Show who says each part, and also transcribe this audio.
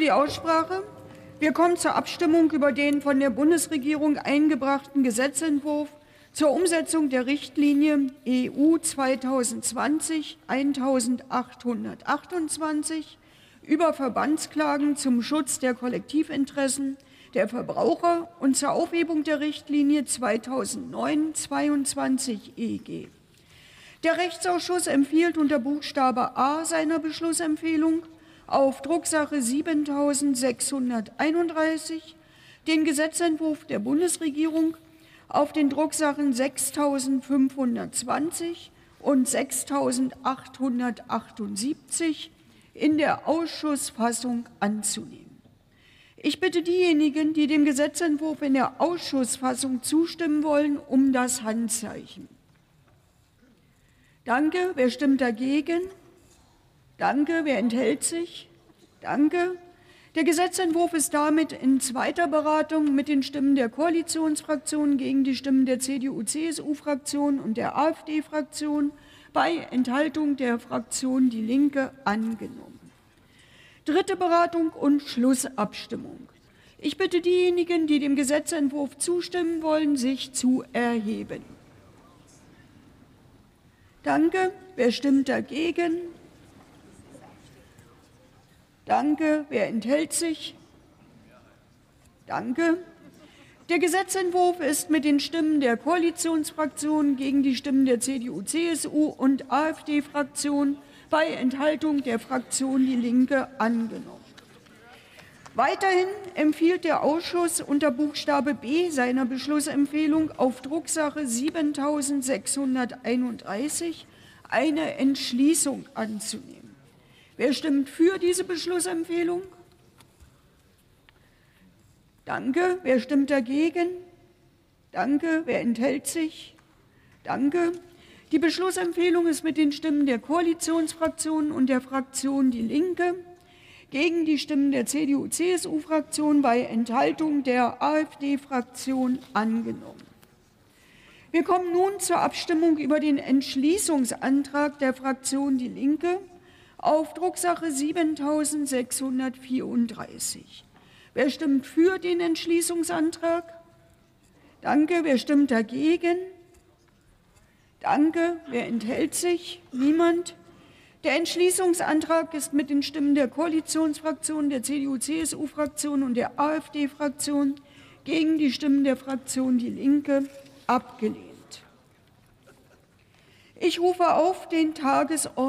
Speaker 1: die Aussprache. Wir kommen zur Abstimmung über den von der Bundesregierung eingebrachten Gesetzentwurf zur Umsetzung der Richtlinie EU 2020-1828 über Verbandsklagen zum Schutz der Kollektivinteressen der Verbraucher und zur Aufhebung der Richtlinie 2009-22 EG. Der Rechtsausschuss empfiehlt unter Buchstabe A seiner Beschlussempfehlung auf Drucksache 7631 den Gesetzentwurf der Bundesregierung auf den Drucksachen 6520 und 6878 in der Ausschussfassung anzunehmen. Ich bitte diejenigen, die dem Gesetzentwurf in der Ausschussfassung zustimmen wollen, um das Handzeichen. Danke. Wer stimmt dagegen? Danke. Wer enthält sich? Danke. Der Gesetzentwurf ist damit in zweiter Beratung mit den Stimmen der Koalitionsfraktionen gegen die Stimmen der CDU-CSU-Fraktion und der AfD-Fraktion bei Enthaltung der Fraktion Die Linke angenommen. Dritte Beratung und Schlussabstimmung. Ich bitte diejenigen, die dem Gesetzentwurf zustimmen wollen, sich zu erheben. Danke. Wer stimmt dagegen? Danke. Wer enthält sich? Danke. Der Gesetzentwurf ist mit den Stimmen der Koalitionsfraktionen gegen die Stimmen der CDU, CSU und AfD-Fraktion bei Enthaltung der Fraktion Die Linke angenommen. Weiterhin empfiehlt der Ausschuss unter Buchstabe B seiner Beschlussempfehlung auf Drucksache 7631 eine Entschließung anzunehmen. Wer stimmt für diese Beschlussempfehlung? Danke. Wer stimmt dagegen? Danke. Wer enthält sich? Danke. Die Beschlussempfehlung ist mit den Stimmen der Koalitionsfraktionen und der Fraktion Die Linke gegen die Stimmen der CDU-CSU-Fraktion bei Enthaltung der AfD-Fraktion angenommen. Wir kommen nun zur Abstimmung über den Entschließungsantrag der Fraktion Die Linke auf Drucksache 7634. Wer stimmt für den Entschließungsantrag? Danke. Wer stimmt dagegen? Danke. Wer enthält sich? Niemand. Der Entschließungsantrag ist mit den Stimmen der Koalitionsfraktion, der CDU-CSU-Fraktion und der AfD-Fraktion gegen die Stimmen der Fraktion Die Linke abgelehnt. Ich rufe auf den Tagesordnungspunkt